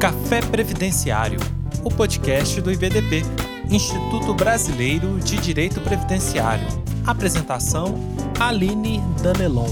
Café Previdenciário, o podcast do IBDP, Instituto Brasileiro de Direito Previdenciário. Apresentação: Aline Danelon.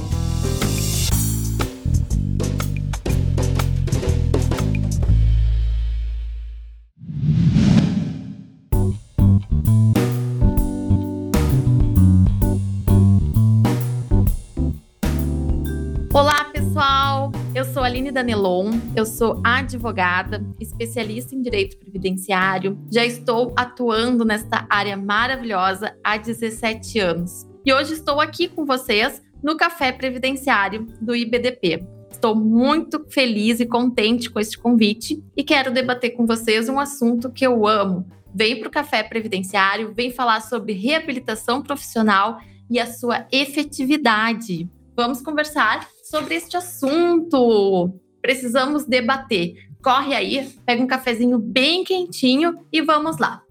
Danelon, eu sou advogada, especialista em direito previdenciário, já estou atuando nesta área maravilhosa há 17 anos. E hoje estou aqui com vocês no Café Previdenciário do IBDP. Estou muito feliz e contente com este convite e quero debater com vocês um assunto que eu amo. Vem para o Café Previdenciário, vem falar sobre reabilitação profissional e a sua efetividade. Vamos conversar sobre este assunto. Precisamos debater. Corre aí, pega um cafezinho bem quentinho e vamos lá.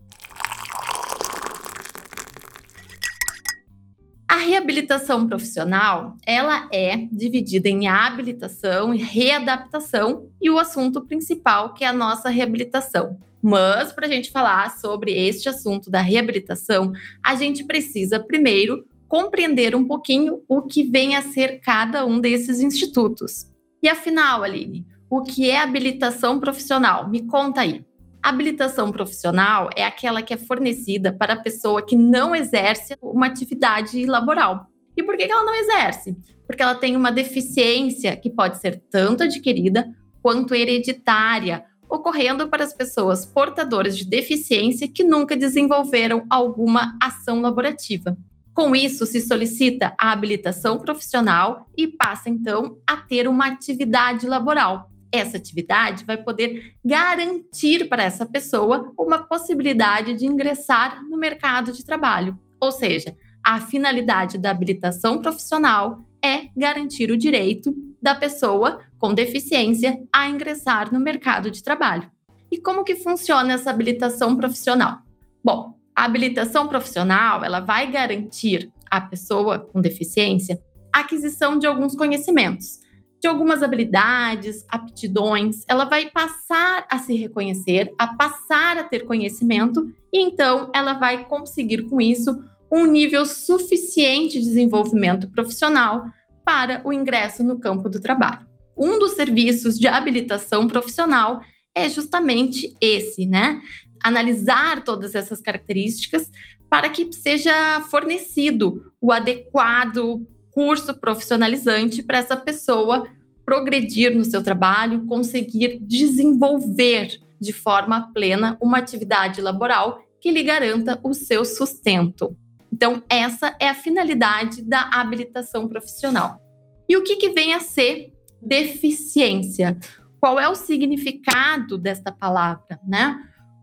A reabilitação profissional, ela é dividida em habilitação e readaptação e o assunto principal que é a nossa reabilitação. Mas para a gente falar sobre este assunto da reabilitação, a gente precisa primeiro compreender um pouquinho o que vem a ser cada um desses institutos. E afinal, Aline, o que é habilitação profissional? Me conta aí. habilitação profissional é aquela que é fornecida para a pessoa que não exerce uma atividade laboral. E por que ela não exerce? Porque ela tem uma deficiência que pode ser tanto adquirida quanto hereditária, ocorrendo para as pessoas portadoras de deficiência que nunca desenvolveram alguma ação laborativa. Com isso, se solicita a habilitação profissional e passa então a ter uma atividade laboral. Essa atividade vai poder garantir para essa pessoa uma possibilidade de ingressar no mercado de trabalho. Ou seja, a finalidade da habilitação profissional é garantir o direito da pessoa com deficiência a ingressar no mercado de trabalho. E como que funciona essa habilitação profissional? Bom, a habilitação profissional, ela vai garantir à pessoa com deficiência a aquisição de alguns conhecimentos, de algumas habilidades, aptidões, ela vai passar a se reconhecer, a passar a ter conhecimento, e então ela vai conseguir com isso um nível suficiente de desenvolvimento profissional para o ingresso no campo do trabalho. Um dos serviços de habilitação profissional é justamente esse, né? Analisar todas essas características para que seja fornecido o adequado curso profissionalizante para essa pessoa progredir no seu trabalho, conseguir desenvolver de forma plena uma atividade laboral que lhe garanta o seu sustento. Então, essa é a finalidade da habilitação profissional. E o que, que vem a ser deficiência? Qual é o significado desta palavra, né?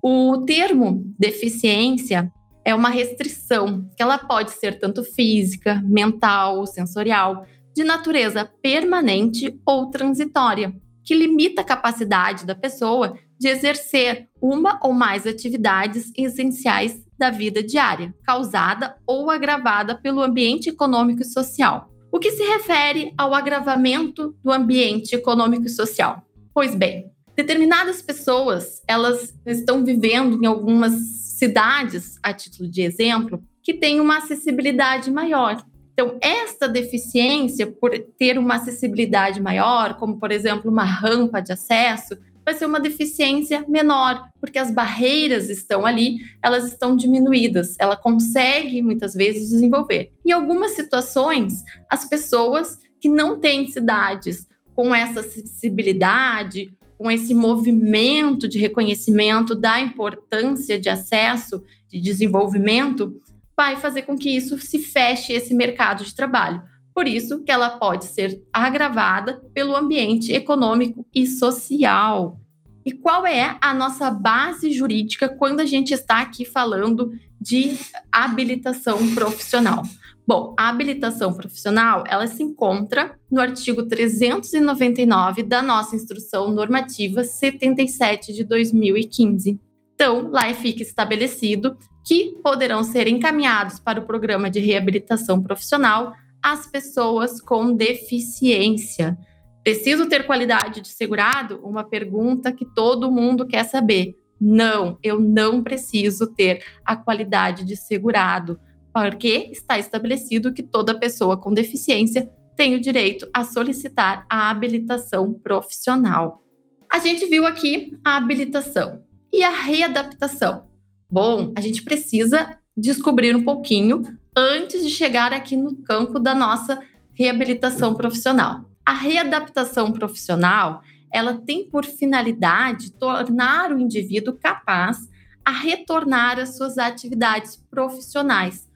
O termo deficiência é uma restrição que ela pode ser tanto física, mental, sensorial, de natureza permanente ou transitória, que limita a capacidade da pessoa de exercer uma ou mais atividades essenciais da vida diária, causada ou agravada pelo ambiente econômico e social. O que se refere ao agravamento do ambiente econômico e social? Pois bem, determinadas pessoas, elas estão vivendo em algumas cidades, a título de exemplo, que têm uma acessibilidade maior. Então, esta deficiência, por ter uma acessibilidade maior, como por exemplo uma rampa de acesso, vai ser uma deficiência menor, porque as barreiras estão ali, elas estão diminuídas, ela consegue muitas vezes desenvolver. Em algumas situações, as pessoas que não têm cidades com essa acessibilidade com esse movimento de reconhecimento da importância de acesso, de desenvolvimento, vai fazer com que isso se feche esse mercado de trabalho. Por isso que ela pode ser agravada pelo ambiente econômico e social. E qual é a nossa base jurídica quando a gente está aqui falando de habilitação profissional? Bom, a habilitação profissional, ela se encontra no artigo 399 da nossa Instrução Normativa 77 de 2015. Então, lá fica estabelecido que poderão ser encaminhados para o programa de reabilitação profissional as pessoas com deficiência. Preciso ter qualidade de segurado? Uma pergunta que todo mundo quer saber. Não, eu não preciso ter a qualidade de segurado, porque está estabelecido que toda pessoa com deficiência tem o direito a solicitar a habilitação profissional. A gente viu aqui a habilitação e a readaptação. Bom, a gente precisa descobrir um pouquinho antes de chegar aqui no campo da nossa reabilitação profissional. A readaptação profissional, ela tem por finalidade tornar o indivíduo capaz a retornar às suas atividades profissionais,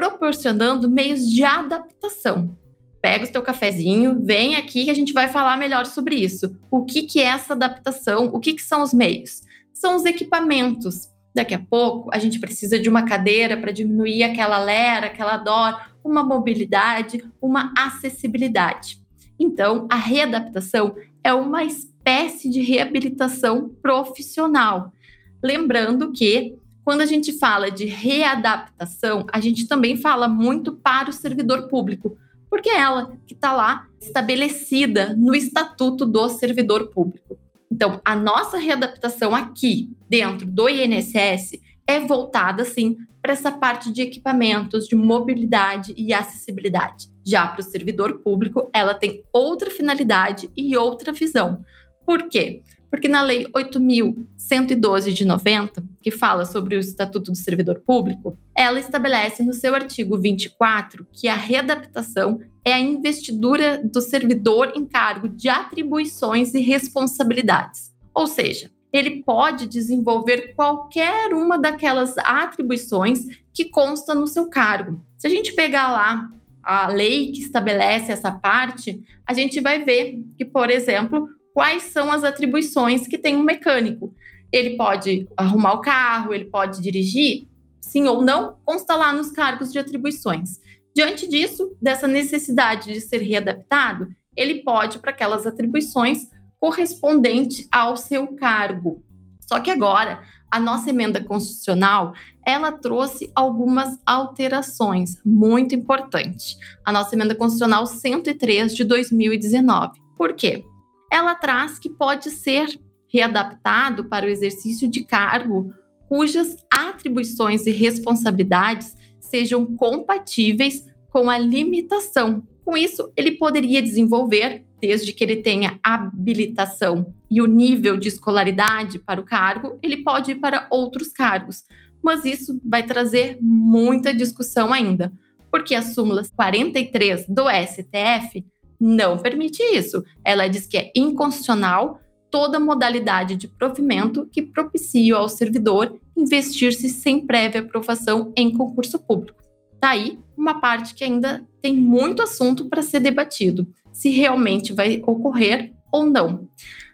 proporcionando meios de adaptação. Pega o seu cafezinho, vem aqui que a gente vai falar melhor sobre isso. O que, que é essa adaptação? O que, que são os meios? São os equipamentos. Daqui a pouco, a gente precisa de uma cadeira para diminuir aquela lera, aquela dor, uma mobilidade, uma acessibilidade. Então, a readaptação é uma espécie de reabilitação profissional. Lembrando que, quando a gente fala de readaptação, a gente também fala muito para o servidor público, porque é ela que está lá estabelecida no Estatuto do Servidor Público. Então, a nossa readaptação aqui, dentro do INSS, é voltada, sim, para essa parte de equipamentos, de mobilidade e acessibilidade. Já para o servidor público, ela tem outra finalidade e outra visão. Por quê? Porque na Lei 8.112 de 90, que fala sobre o Estatuto do Servidor Público, ela estabelece no seu artigo 24 que a readaptação é a investidura do servidor em cargo de atribuições e responsabilidades. Ou seja, ele pode desenvolver qualquer uma daquelas atribuições que consta no seu cargo. Se a gente pegar lá a lei que estabelece essa parte, a gente vai ver que, por exemplo, quais são as atribuições que tem um mecânico. Ele pode arrumar o carro, ele pode dirigir, sim ou não, consta lá nos cargos de atribuições. Diante disso, dessa necessidade de ser readaptado, ele pode, para aquelas atribuições, correspondente ao seu cargo. Só que agora, a nossa emenda constitucional, ela trouxe algumas alterações muito importantes. A nossa emenda constitucional 103 de 2019. Por quê? Ela traz que pode ser readaptado para o exercício de cargo cujas atribuições e responsabilidades sejam compatíveis com a limitação. Com isso, ele poderia desenvolver, desde que ele tenha habilitação e o nível de escolaridade para o cargo, ele pode ir para outros cargos. Mas isso vai trazer muita discussão ainda, porque a súmula 43 do STF não permite isso. Ela diz que é inconstitucional toda modalidade de provimento que propicie ao servidor investir-se sem prévia aprovação em concurso público. Tá aí uma parte que ainda tem muito assunto para ser debatido, se realmente vai ocorrer ou não.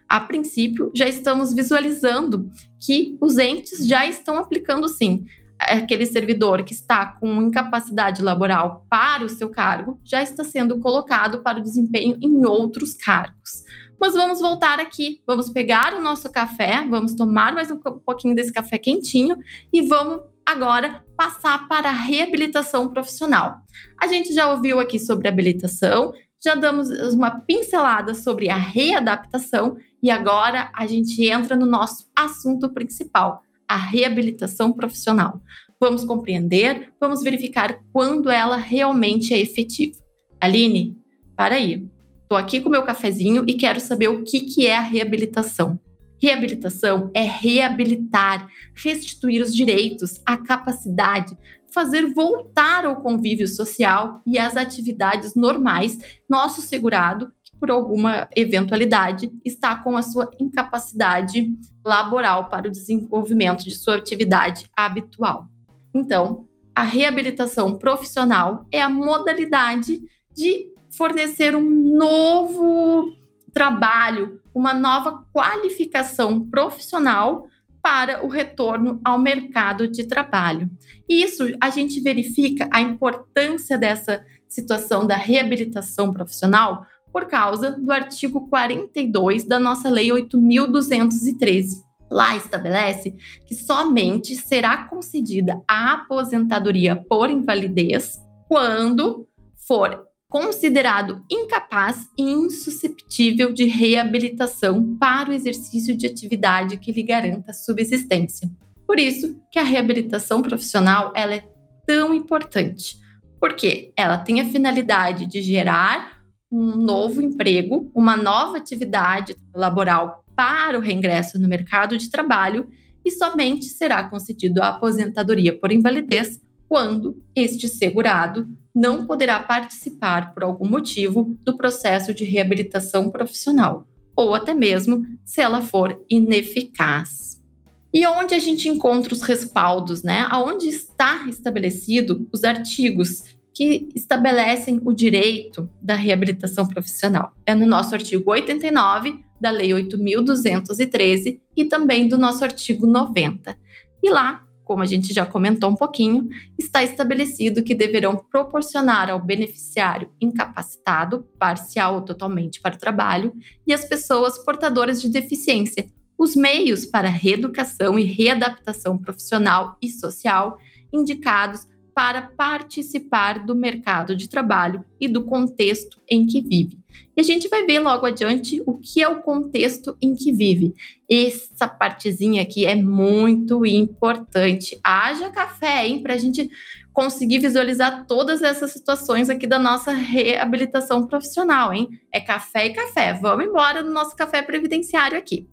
A princípio, já estamos visualizando que os entes já estão aplicando sim. Aquele servidor que está com incapacidade laboral para o seu cargo já está sendo colocado para o desempenho em outros cargos. Mas vamos voltar aqui, vamos pegar o nosso café, vamos tomar mais um pouquinho desse café quentinho e vamos agora passar para a reabilitação profissional. A gente já ouviu aqui sobre habilitação, já damos uma pincelada sobre a readaptação e agora a gente entra no nosso assunto principal, a reabilitação profissional. Vamos compreender, vamos verificar quando ela realmente é efetiva. Aline, para aí. Estou aqui com meu cafezinho e quero saber o que, que é a reabilitação. Reabilitação é reabilitar, restituir os direitos, a capacidade, fazer voltar ao convívio social e às atividades normais nosso segurado por alguma eventualidade está com a sua incapacidade laboral para o desenvolvimento de sua atividade habitual. Então, a reabilitação profissional é a modalidade de fornecer um novo trabalho, uma nova qualificação profissional para o retorno ao mercado de trabalho. E isso a gente verifica a importância dessa situação da reabilitação profissional por causa do artigo 42 da nossa Lei 8.213. Lá estabelece que somente será concedida a aposentadoria por invalidez quando for considerado incapaz e insusceptível de reabilitação para o exercício de atividade que lhe garanta subsistência. Por isso que a reabilitação profissional ela é tão importante, porque ela tem a finalidade de gerar um novo emprego, uma nova atividade laboral para o reingresso no mercado de trabalho e somente será concedido a aposentadoria por invalidez quando este segurado não poderá participar por algum motivo do processo de reabilitação profissional, ou até mesmo se ela for ineficaz. E onde a gente encontra os respaldos, né? Aonde está estabelecido os artigos que estabelecem o direito da reabilitação profissional? É no nosso artigo 89 da Lei 8.213 e também do nosso artigo 90. E lá como a gente já comentou um pouquinho, está estabelecido que deverão proporcionar ao beneficiário incapacitado, parcial ou totalmente para o trabalho, e às pessoas portadoras de deficiência os meios para reeducação e readaptação profissional e social indicados para participar do mercado de trabalho e do contexto em que vive. E a gente vai ver logo adiante o que é o contexto em que vive. Essa partezinha aqui é muito importante. Haja café, hein, para a gente conseguir visualizar todas essas situações aqui da nossa reabilitação profissional, hein? É café e café. Vamos embora no nosso café previdenciário aqui.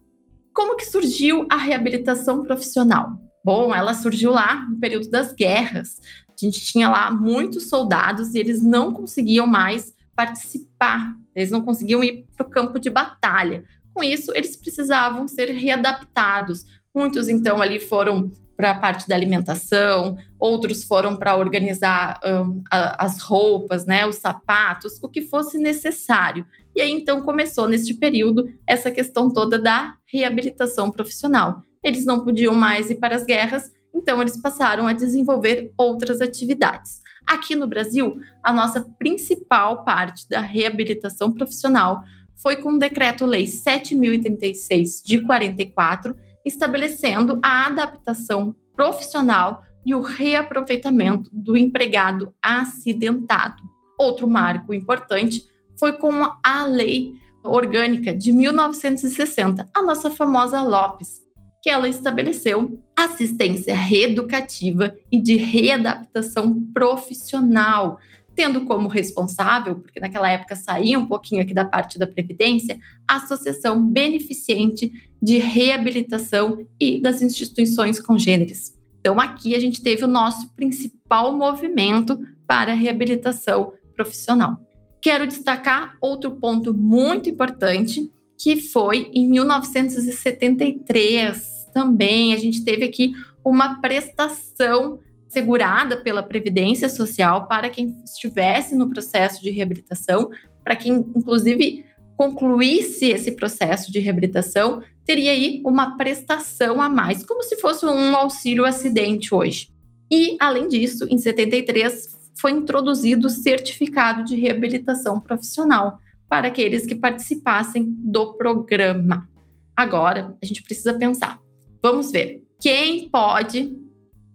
Como que surgiu a reabilitação profissional? Bom, ela surgiu lá no período das guerras. A gente tinha lá muitos soldados e eles não conseguiam mais participar, eles não conseguiam ir para o campo de batalha. Com isso, eles precisavam ser readaptados. Muitos, então, ali foram para a parte da alimentação, outros foram para organizar um, a, as roupas, né, os sapatos, o que fosse necessário. E aí, então, começou neste período essa questão toda da reabilitação profissional. Eles não podiam mais ir para as guerras, então eles passaram a desenvolver outras atividades. Aqui no Brasil, a nossa principal parte da reabilitação profissional foi com o Decreto-Lei 7036 de 44, estabelecendo a adaptação profissional e o reaproveitamento do empregado acidentado. Outro marco importante foi com a Lei Orgânica de 1960, a nossa famosa Lopes, que ela estabeleceu assistência reeducativa e de readaptação profissional, tendo como responsável, porque naquela época saía um pouquinho aqui da parte da Previdência, a Associação Beneficente de Reabilitação e das Instituições Congêneres. Então, aqui a gente teve o nosso principal movimento para a reabilitação profissional. Quero destacar outro ponto muito importante, que foi em 1973 também a gente teve aqui uma prestação segurada pela Previdência Social para quem estivesse no processo de reabilitação, para quem, inclusive, concluísse esse processo de reabilitação, teria aí uma prestação a mais, como se fosse um auxílio acidente hoje. E, além disso, em 73 foi introduzido o certificado de reabilitação profissional para aqueles que participassem do programa. Agora, a gente precisa pensar Vamos ver. Quem pode.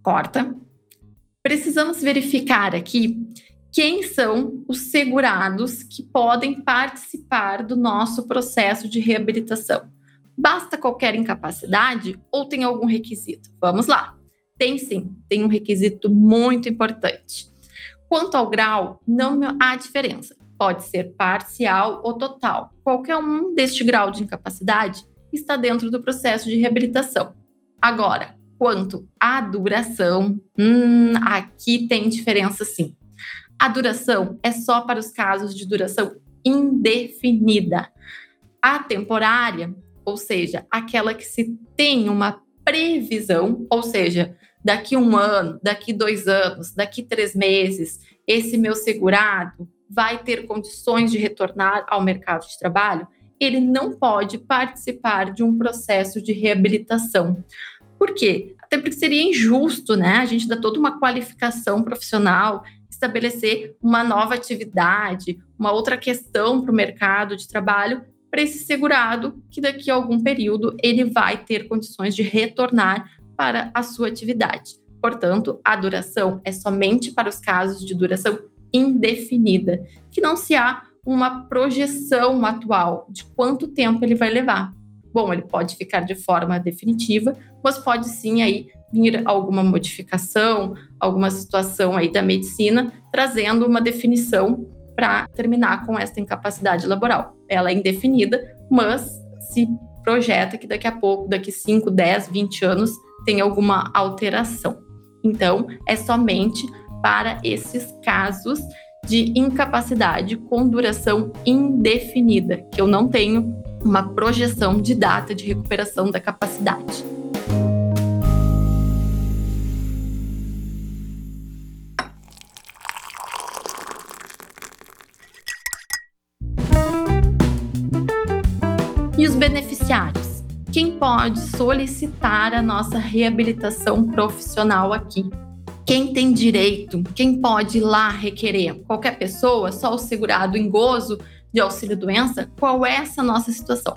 Corta. Precisamos verificar aqui quem são os segurados que podem participar do nosso processo de reabilitação. Basta qualquer incapacidade ou tem algum requisito? Vamos lá. Tem sim, tem um requisito muito importante. Quanto ao grau, não há diferença. Pode ser parcial ou total. Qualquer um deste grau de incapacidade está dentro do processo de reabilitação. Agora, quanto à duração, hum, aqui tem diferença sim. A duração é só para os casos de duração indefinida. A temporária, ou seja, aquela que se tem uma previsão, ou seja, daqui um ano, daqui dois anos, daqui três meses, esse meu segurado vai ter condições de retornar ao mercado de trabalho, ele não pode participar de um processo de reabilitação. Por quê? Até porque seria injusto, né? A gente dar toda uma qualificação profissional, estabelecer uma nova atividade, uma outra questão para o mercado de trabalho para esse segurado que daqui a algum período ele vai ter condições de retornar para a sua atividade. Portanto, a duração é somente para os casos de duração indefinida, que não se há uma projeção atual de quanto tempo ele vai levar. Bom, ele pode ficar de forma definitiva, mas pode sim aí vir alguma modificação, alguma situação aí da medicina, trazendo uma definição para terminar com esta incapacidade laboral. Ela é indefinida, mas se projeta que daqui a pouco, daqui 5, 10, 20 anos, tem alguma alteração. Então, é somente para esses casos de incapacidade com duração indefinida, que eu não tenho uma projeção de data de recuperação da capacidade. E os beneficiários? Quem pode solicitar a nossa reabilitação profissional aqui? Quem tem direito? Quem pode ir lá requerer? Qualquer pessoa? Só o segurado em gozo de auxílio-doença? Qual é essa nossa situação?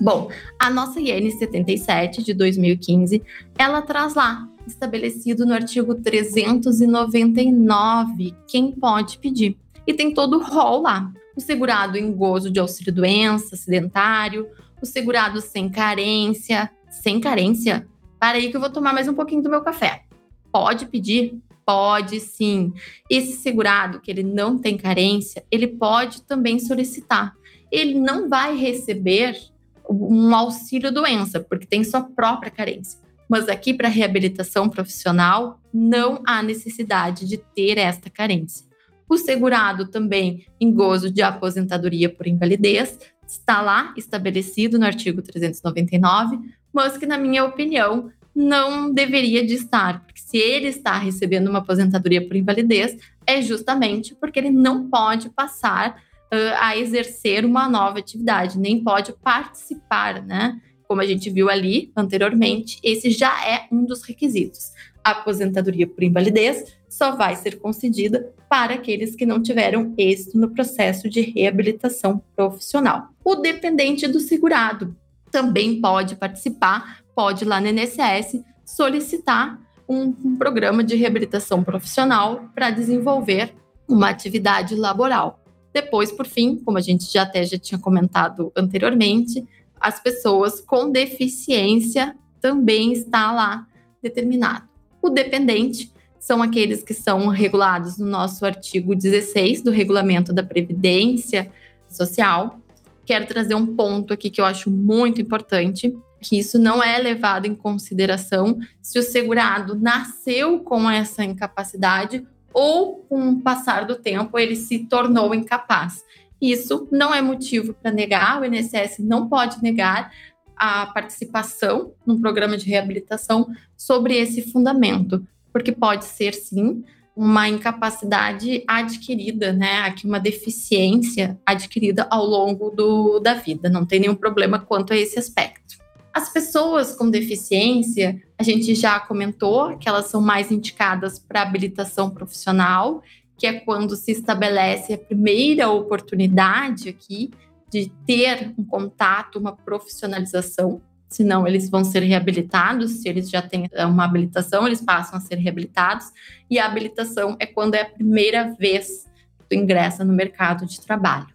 Bom, a nossa IN 77 de 2015, ela traz lá, estabelecido no artigo 399, quem pode pedir. E tem todo o rol lá. O segurado em gozo de auxílio-doença, sedentário, o segurado sem carência, sem carência. Para aí que eu vou tomar mais um pouquinho do meu café. Pode pedir? Pode sim. Esse segurado que ele não tem carência, ele pode também solicitar. Ele não vai receber um auxílio doença, porque tem sua própria carência. Mas aqui para reabilitação profissional não há necessidade de ter esta carência. O segurado também em gozo de aposentadoria por invalidez está lá estabelecido no artigo 399, mas que na minha opinião não deveria de estar, porque se ele está recebendo uma aposentadoria por invalidez, é justamente porque ele não pode passar uh, a exercer uma nova atividade, nem pode participar, né? Como a gente viu ali anteriormente, esse já é um dos requisitos. A aposentadoria por invalidez só vai ser concedida para aqueles que não tiveram êxito no processo de reabilitação profissional. O dependente do segurado também pode participar, pode ir lá no INSS solicitar um, um programa de reabilitação profissional para desenvolver uma atividade laboral. Depois, por fim, como a gente já até já tinha comentado anteriormente, as pessoas com deficiência também está lá determinado. O dependente são aqueles que são regulados no nosso artigo 16 do Regulamento da Previdência Social. Quero trazer um ponto aqui que eu acho muito importante, que isso não é levado em consideração se o segurado nasceu com essa incapacidade ou com o passar do tempo ele se tornou incapaz. Isso não é motivo para negar, o INSS não pode negar a participação num programa de reabilitação sobre esse fundamento, porque pode ser sim uma incapacidade adquirida, né? Aqui uma deficiência adquirida ao longo do, da vida. Não tem nenhum problema quanto a esse aspecto. As pessoas com deficiência, a gente já comentou que elas são mais indicadas para habilitação profissional, que é quando se estabelece a primeira oportunidade aqui de ter um contato, uma profissionalização. Senão, eles vão ser reabilitados. Se eles já têm uma habilitação, eles passam a ser reabilitados. E a habilitação é quando é a primeira vez que tu ingressa no mercado de trabalho.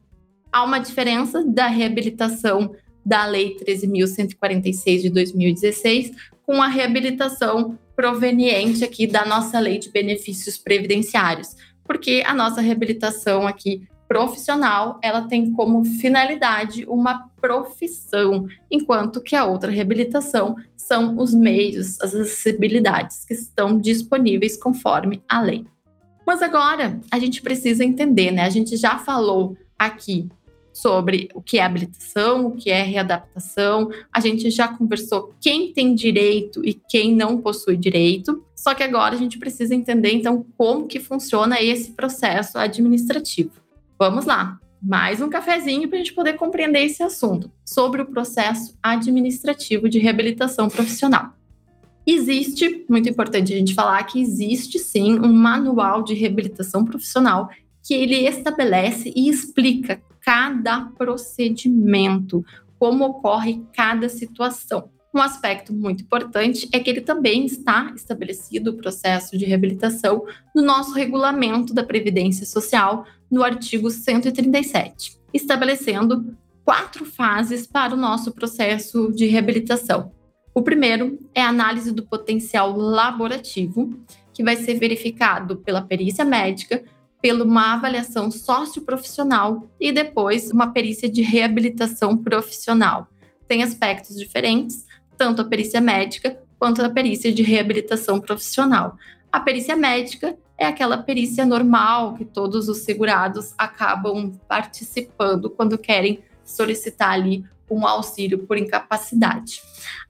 Há uma diferença da reabilitação da Lei 13.146 de 2016 com a reabilitação proveniente aqui da nossa Lei de Benefícios Previdenciários, porque a nossa reabilitação aqui profissional, ela tem como finalidade uma profissão, enquanto que a outra reabilitação são os meios, as acessibilidades que estão disponíveis conforme a lei. Mas agora a gente precisa entender, né? A gente já falou aqui sobre o que é habilitação, o que é readaptação. A gente já conversou quem tem direito e quem não possui direito. Só que agora a gente precisa entender então como que funciona esse processo administrativo. Vamos lá. Mais um cafezinho para a gente poder compreender esse assunto sobre o processo administrativo de reabilitação profissional. Existe, muito importante a gente falar que existe sim um manual de reabilitação profissional que ele estabelece e explica cada procedimento, como ocorre cada situação. Um aspecto muito importante é que ele também está estabelecido o processo de reabilitação no nosso regulamento da Previdência Social, no artigo 137, estabelecendo quatro fases para o nosso processo de reabilitação. O primeiro é a análise do potencial laborativo, que vai ser verificado pela perícia médica, pela uma avaliação socioprofissional e depois uma perícia de reabilitação profissional. Tem aspectos diferentes, tanto a perícia médica quanto a perícia de reabilitação profissional. A perícia médica é aquela perícia normal que todos os segurados acabam participando quando querem solicitar ali um auxílio por incapacidade.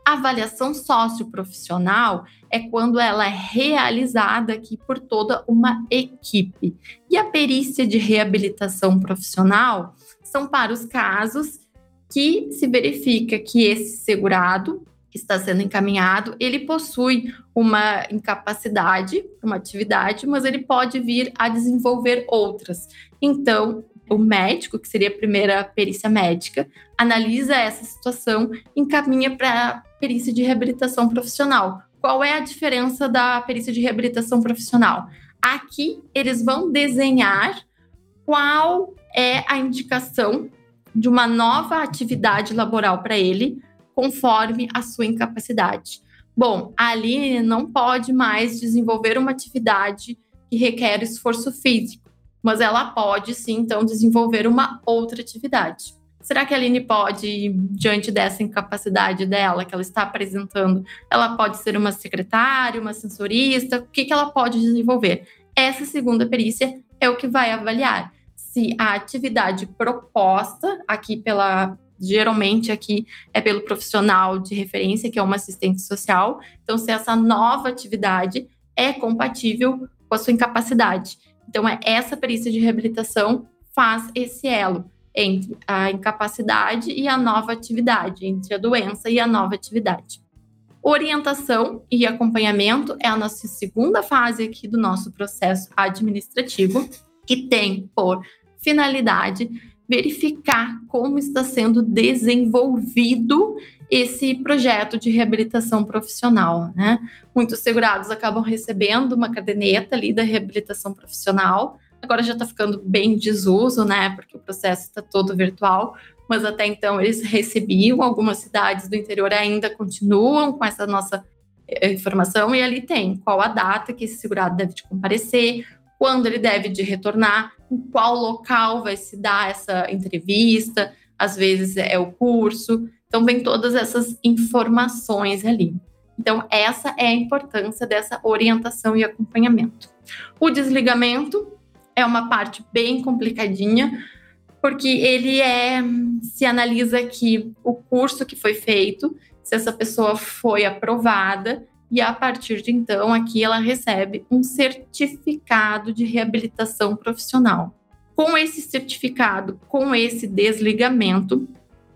A avaliação socioprofissional é quando ela é realizada aqui por toda uma equipe. E a perícia de reabilitação profissional são para os casos que se verifica que esse segurado que está sendo encaminhado, ele possui uma incapacidade, uma atividade, mas ele pode vir a desenvolver outras. Então, o médico, que seria a primeira perícia médica, analisa essa situação, encaminha para a perícia de reabilitação profissional. Qual é a diferença da perícia de reabilitação profissional? Aqui eles vão desenhar qual é a indicação de uma nova atividade laboral para ele, conforme a sua incapacidade. Bom, a Aline não pode mais desenvolver uma atividade que requer esforço físico mas ela pode sim, então, desenvolver uma outra atividade. Será que a Aline pode, diante dessa incapacidade dela que ela está apresentando, ela pode ser uma secretária, uma sensorista? O que, que ela pode desenvolver? Essa segunda perícia é o que vai avaliar se a atividade proposta aqui pela geralmente aqui é pelo profissional de referência, que é uma assistente social. Então, se essa nova atividade é compatível com a sua incapacidade. Então, é essa perícia de reabilitação faz esse elo entre a incapacidade e a nova atividade, entre a doença e a nova atividade. Orientação e acompanhamento é a nossa segunda fase aqui do nosso processo administrativo, que tem por finalidade verificar como está sendo desenvolvido esse projeto de reabilitação profissional, né? Muitos segurados acabam recebendo uma caderneta ali da reabilitação profissional. Agora já está ficando bem desuso, né? Porque o processo está todo virtual, mas até então eles recebiam. Algumas cidades do interior ainda continuam com essa nossa eh, informação e ali tem qual a data que esse segurado deve de comparecer, quando ele deve de retornar, em qual local vai se dar essa entrevista, às vezes é o curso. Então, vem todas essas informações ali. Então, essa é a importância dessa orientação e acompanhamento. O desligamento é uma parte bem complicadinha, porque ele é se analisa aqui o curso que foi feito, se essa pessoa foi aprovada, e a partir de então aqui ela recebe um certificado de reabilitação profissional. Com esse certificado, com esse desligamento,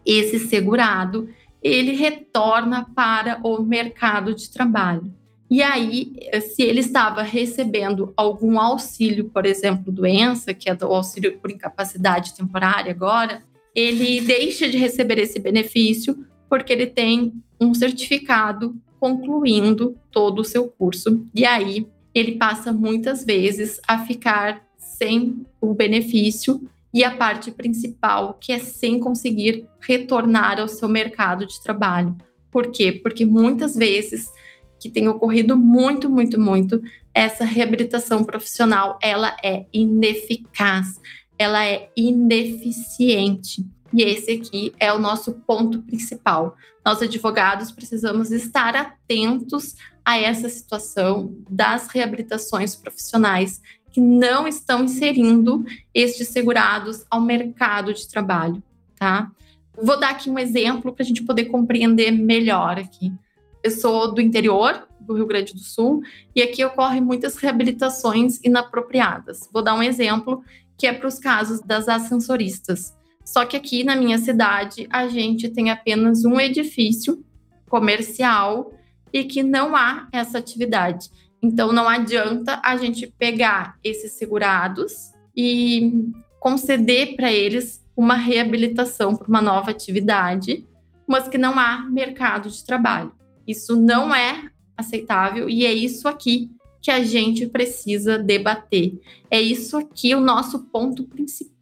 esse segurado, ele retorna para o mercado de trabalho. E aí, se ele estava recebendo algum auxílio, por exemplo, doença, que é o auxílio por incapacidade temporária agora, ele deixa de receber esse benefício porque ele tem um certificado concluindo todo o seu curso. E aí, ele passa muitas vezes a ficar sem o benefício e a parte principal, que é sem conseguir retornar ao seu mercado de trabalho. Por quê? Porque muitas vezes que tem ocorrido muito, muito, muito, essa reabilitação profissional, ela é ineficaz, ela é ineficiente. E esse aqui é o nosso ponto principal. Nós advogados precisamos estar atentos a essa situação das reabilitações profissionais que não estão inserindo estes segurados ao mercado de trabalho, tá? Vou dar aqui um exemplo para a gente poder compreender melhor aqui. Eu sou do interior do Rio Grande do Sul e aqui ocorrem muitas reabilitações inapropriadas. Vou dar um exemplo que é para os casos das ascensoristas. Só que aqui na minha cidade a gente tem apenas um edifício comercial e que não há essa atividade. Então, não adianta a gente pegar esses segurados e conceder para eles uma reabilitação para uma nova atividade, mas que não há mercado de trabalho. Isso não é aceitável e é isso aqui que a gente precisa debater. É isso aqui o nosso ponto principal.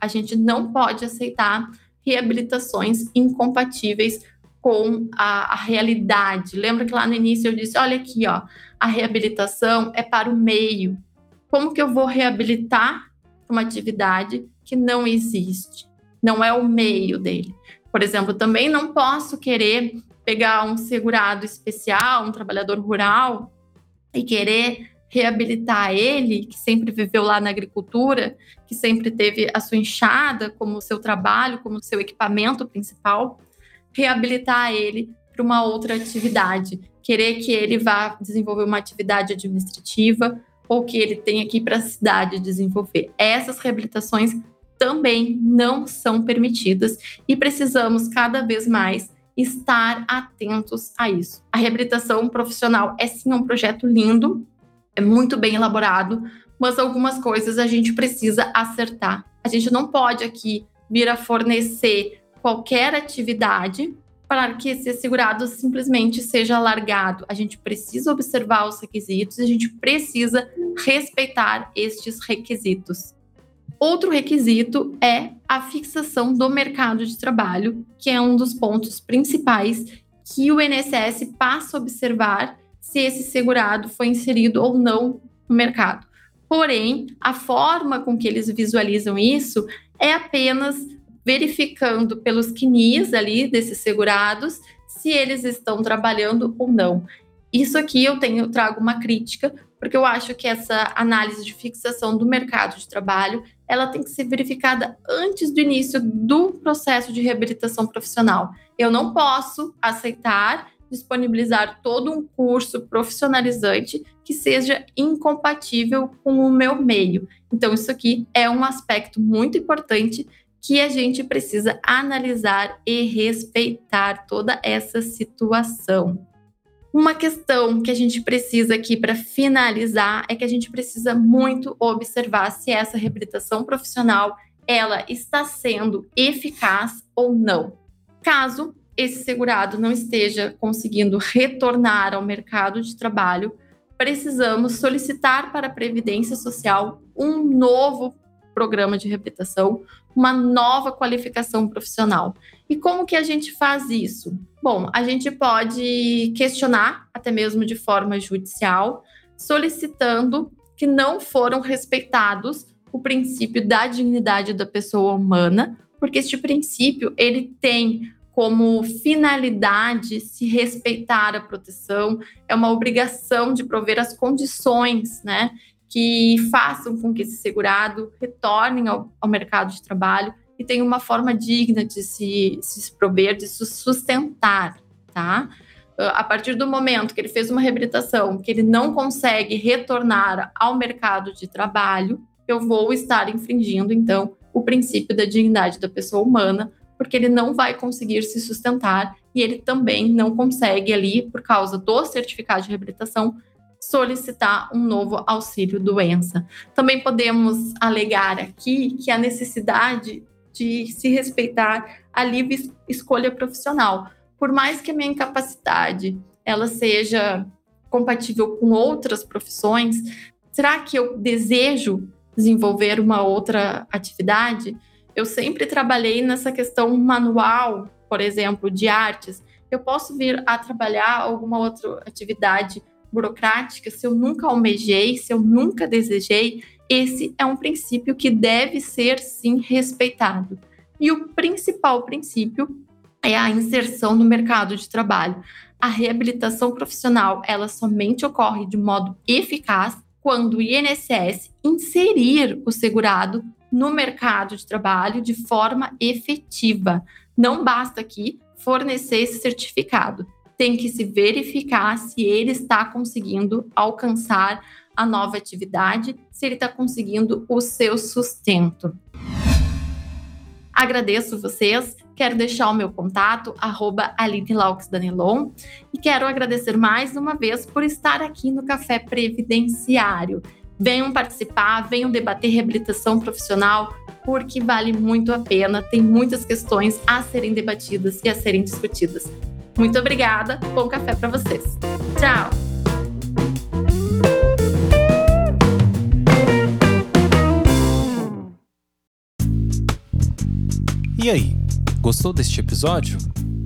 A gente não pode aceitar reabilitações incompatíveis com a, a, realidade. Lembra que lá no início eu disse: olha aqui, ó, a reabilitação é para o meio. Como que eu vou reabilitar uma atividade que não existe? Não é o meio dele. Por exemplo, também não posso querer pegar um segurado especial, um trabalhador rural, e querer reabilitar ele, que sempre viveu lá na agricultura, que sempre teve a sua enxada como seu trabalho, como seu equipamento principal, reabilitar ele para uma outra atividade, querer que ele vá desenvolver uma atividade administrativa ou que ele tenha que ir para a cidade desenvolver. Essas reabilitações também não são permitidas e precisamos cada vez mais estar atentos a isso. A reabilitação profissional é sim um projeto lindo, é muito bem elaborado, mas algumas coisas a gente precisa acertar. A gente não pode aqui vir a fornecer qualquer atividade para que esse segurado simplesmente seja largado. A gente precisa observar os requisitos, a gente precisa respeitar estes requisitos. Outro requisito é a fixação do mercado de trabalho, que é um dos pontos principais que o INSS passa a observar se esse segurado foi inserido ou não no mercado. Porém, a forma com que eles visualizam isso é apenas verificando pelos CNIs ali desses segurados se eles estão trabalhando ou não. Isso aqui eu tenho trago uma crítica, porque eu acho que essa análise de fixação do mercado de trabalho ela tem que ser verificada antes do início do processo de reabilitação profissional. Eu não posso aceitar disponibilizar todo um curso profissionalizante que seja incompatível com o meu meio. Então, isso aqui é um aspecto muito importante que a gente precisa analisar e respeitar toda essa situação. Uma questão que a gente precisa aqui para finalizar é que a gente precisa muito observar se essa reabilitação profissional ela está sendo eficaz ou não. Caso esse segurado não esteja conseguindo retornar ao mercado de trabalho, precisamos solicitar para a Previdência Social um novo programa de reabilitação, uma nova qualificação profissional. E como que a gente faz isso? Bom, a gente pode questionar, até mesmo de forma judicial, solicitando que não foram respeitados o princípio da dignidade da pessoa humana, porque este princípio ele tem como finalidade se respeitar a proteção, é uma obrigação de prover as condições, né, que façam com que esse segurado retorne ao, ao mercado de trabalho e tenha uma forma digna de se, se prover, de se sustentar, tá? Ah, a partir do momento que ele fez uma reabilitação, que ele não consegue retornar ao mercado de trabalho, eu vou estar infringindo, então, o princípio da dignidade da pessoa humana, porque ele não vai conseguir se sustentar e ele também não consegue ali, por causa do certificado de reabilitação, solicitar um novo auxílio doença. Também podemos alegar aqui que a necessidade de se respeitar a livre escolha profissional. Por mais que a minha incapacidade ela seja compatível com outras profissões, será que eu desejo desenvolver uma outra atividade? Eu sempre trabalhei nessa questão manual, por exemplo, de artes. Eu posso vir a trabalhar alguma outra atividade burocrática, se eu nunca almejei, se eu nunca desejei, esse é um princípio que deve ser sim respeitado. E o principal princípio é a inserção no mercado de trabalho. A reabilitação profissional, ela somente ocorre de modo eficaz quando o INSS inserir o segurado no mercado de trabalho de forma efetiva. Não basta aqui fornecer esse certificado tem que se verificar se ele está conseguindo alcançar a nova atividade, se ele está conseguindo o seu sustento. Agradeço vocês, quero deixar o meu contato, arroba Danelon, e quero agradecer mais uma vez por estar aqui no Café Previdenciário. Venham participar, venham debater reabilitação profissional porque vale muito a pena. Tem muitas questões a serem debatidas e a serem discutidas. Muito obrigada. Bom café para vocês. Tchau. E aí, gostou deste episódio?